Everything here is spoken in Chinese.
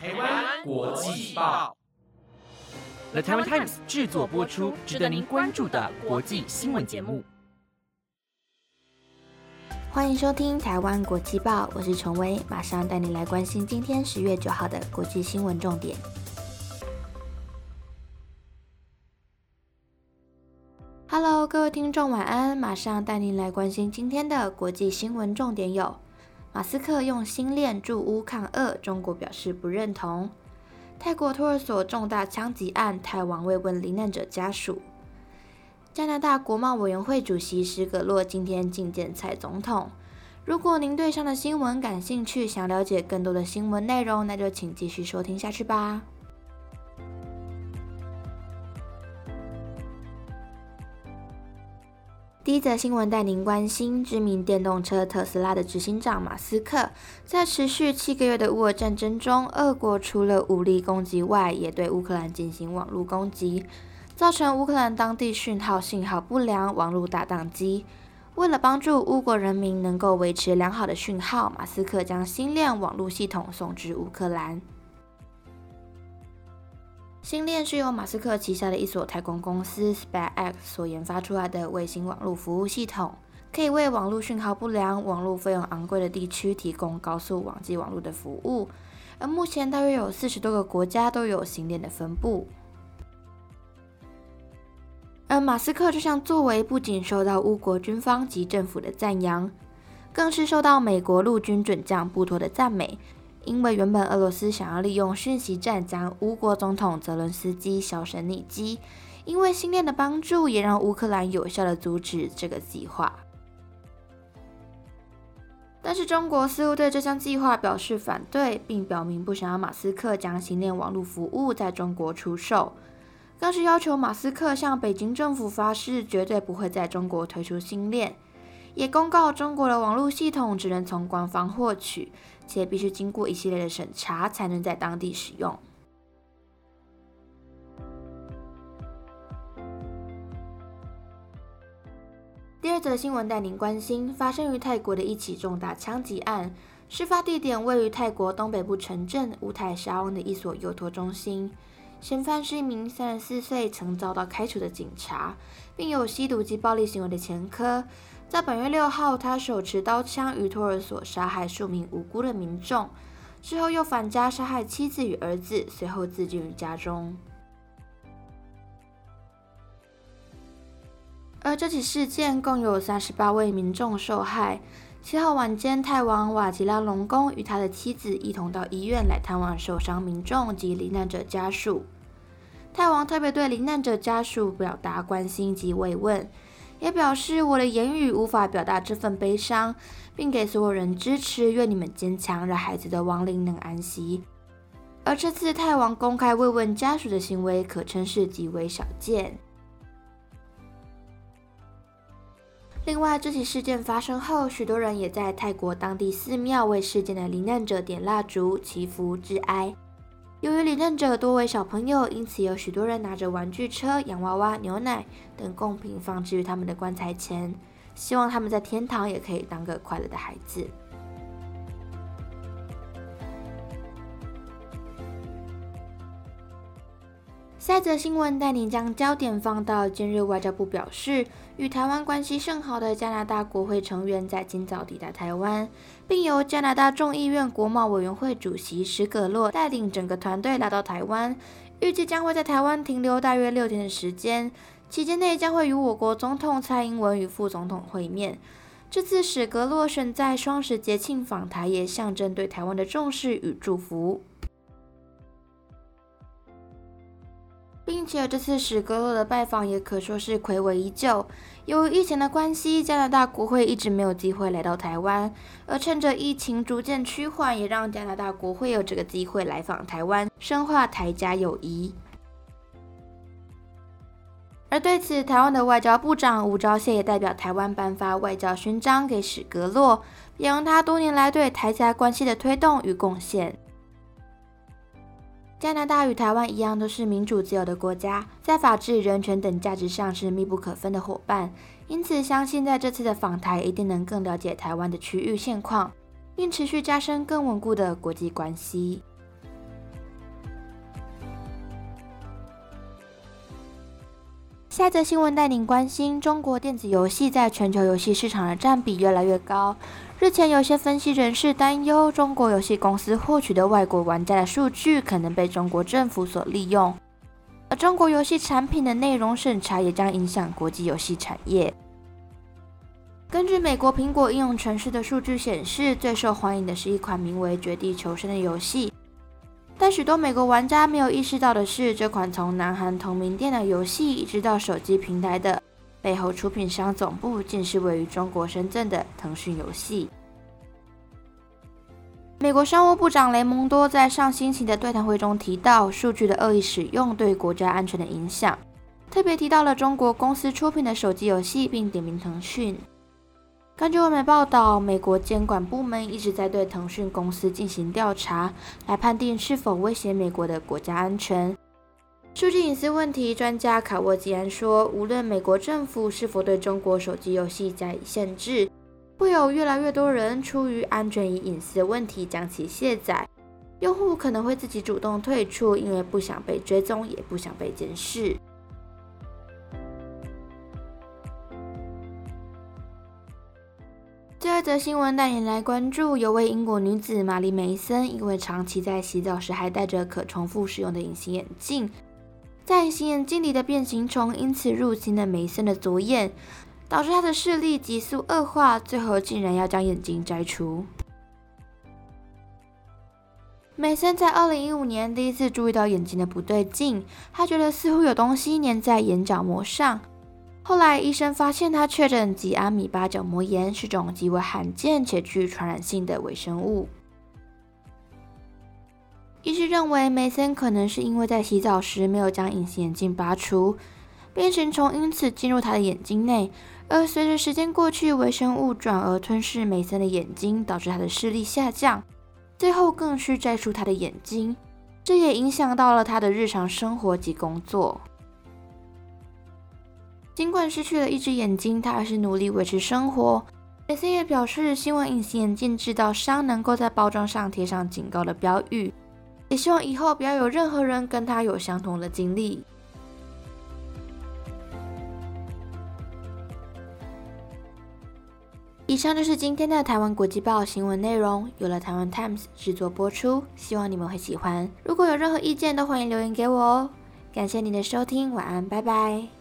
台湾国际报，The Taiwan Times 制作播出，值得您关注的国际新闻节目。欢迎收听台湾国际报，我是陈威，马上带你来关心今天十月九号的国际新闻重点。Hello，各位听众，晚安！马上带您来关心今天的国际新闻重点有：马斯克用星链筑屋抗俄，中国表示不认同；泰国托儿所重大枪击案，泰王慰问罹难者家属；加拿大国贸委员会主席施格洛今天觐见蔡总统。如果您对上的新闻感兴趣，想了解更多的新闻内容，那就请继续收听下去吧。第一则新闻带您关心：知名电动车特斯拉的执行长马斯克，在持续七个月的乌俄战争中，俄国除了武力攻击外，也对乌克兰进行网络攻击，造成乌克兰当地讯号信号不良，网络大宕机。为了帮助乌国人民能够维持良好的讯号，马斯克将星链网络系统送至乌克兰。星链是由马斯克旗下的一所太空公司 SpaceX 所研发出来的卫星网络服务系统，可以为网络讯号不良、网络费用昂贵的地区提供高速网际网络的服务。而目前大约有四十多个国家都有星链的分布。而马斯克这项作为不仅受到乌国军方及政府的赞扬，更是受到美国陆军准将布托的赞美。因为原本俄罗斯想要利用讯息战将乌国总统泽伦斯基销声匿迹，因为新链的帮助，也让乌克兰有效的阻止这个计划。但是中国似乎对这项计划表示反对，并表明不想要马斯克将新链网络服务在中国出售，更是要求马斯克向北京政府发誓，绝对不会在中国推出新链。也公告中国的网络系统只能从官方获取，且必须经过一系列的审查才能在当地使用。第二则新闻带您关心发生于泰国的一起重大枪击案，事发地点位于泰国东北部城镇乌泰沙翁的一所幼托中心，嫌犯是一名三十四岁曾遭到开除的警察，并有吸毒及暴力行为的前科。在本月六号，他手持刀枪于托儿所杀害数名无辜的民众，之后又返家杀害妻子与儿子，随后自尽于家中。而这起事件共有三十八位民众受害。七号晚间，泰王瓦吉拉隆功与他的妻子一同到医院来探望受伤民众及罹难者家属。泰王特别对罹难者家属表达关心及慰问。也表示我的言语无法表达这份悲伤，并给所有人支持，愿你们坚强，让孩子的亡灵能安息。而这次泰王公开慰问家属的行为，可称是极为少见。另外，这起事件发生后，许多人也在泰国当地寺庙为事件的罹难者点蜡烛祈福致哀。由于罹难者多为小朋友，因此有许多人拿着玩具车、洋娃娃、牛奶等贡品放置于他们的棺材前，希望他们在天堂也可以当个快乐的孩子。下则新闻带您将焦点放到今日外交部表示，与台湾关系甚好的加拿大国会成员在今早抵达台湾，并由加拿大众议院国贸委员会主席史葛洛带领整个团队来到台湾，预计将会在台湾停留大约六天的时间，期间内将会与我国总统蔡英文与副总统会面。这次史格洛选在双十节庆访台，也象征对台湾的重视与祝福。并且这次史格洛的拜访也可说是魁违已久。由于疫情的关系，加拿大国会一直没有机会来到台湾，而趁着疫情逐渐趋缓，也让加拿大国会有这个机会来访台湾，深化台加友谊。而对此，台湾的外交部长吴钊燮也代表台湾颁发外交勋章给史格洛，表扬他多年来对台加关系的推动与贡献。加拿大与台湾一样，都是民主自由的国家，在法治、人权等价值上是密不可分的伙伴。因此，相信在这次的访台，一定能更了解台湾的区域现况，并持续加深更稳固的国际关系。下则新闻带您关心中国电子游戏在全球游戏市场的占比越来越高。日前，有些分析人士担忧，中国游戏公司获取的外国玩家的数据可能被中国政府所利用，而中国游戏产品的内容审查也将影响国际游戏产业。根据美国苹果应用程式的数据显示，最受欢迎的是一款名为《绝地求生》的游戏。但许多美国玩家没有意识到的是，这款从南韩同名电脑游戏移植到手机平台的背后出品商总部，竟是位于中国深圳的腾讯游戏。美国商务部长雷蒙多在上星期的对谈会中提到，数据的恶意使用对国家安全的影响，特别提到了中国公司出品的手机游戏，并点名腾讯。根据外媒报道，美国监管部门一直在对腾讯公司进行调查，来判定是否威胁美国的国家安全。数据隐私问题专家卡沃吉安说：“无论美国政府是否对中国手机游戏加以限制，会有越来越多人出于安全与隐私的问题将其卸载。用户可能会自己主动退出，因为不想被追踪，也不想被监视。”第二则新闻带你来关注：有位英国女子玛丽梅森，因为长期在洗澡时还戴着可重复使用的隐形眼镜，在隐形眼镜里的变形虫因此入侵了梅森的左眼，导致他的视力急速恶化，最后竟然要将眼睛摘除。梅森在二零一五年第一次注意到眼睛的不对劲，他觉得似乎有东西粘在眼角膜上。后来，医生发现他确诊及阿米巴角膜炎，是种极为罕见且具传染性的微生物。医师认为，梅森可能是因为在洗澡时没有将隐形眼镜拔除，变形虫因此进入他的眼睛内，而随着时间过去，微生物转而吞噬梅森的眼睛，导致他的视力下降，最后更需摘除他的眼睛，这也影响到了他的日常生活及工作。尽管失去了一只眼睛，他还是努力维持生活。梅森也表示，希望隐形眼镜制造商能够在包装上贴上警告的标语，也希望以后不要有任何人跟他有相同的经历。以上就是今天的台湾国际报新闻内容，由了台湾 Times 制作播出，希望你们会喜欢。如果有任何意见，都欢迎留言给我哦。感谢您的收听，晚安，拜拜。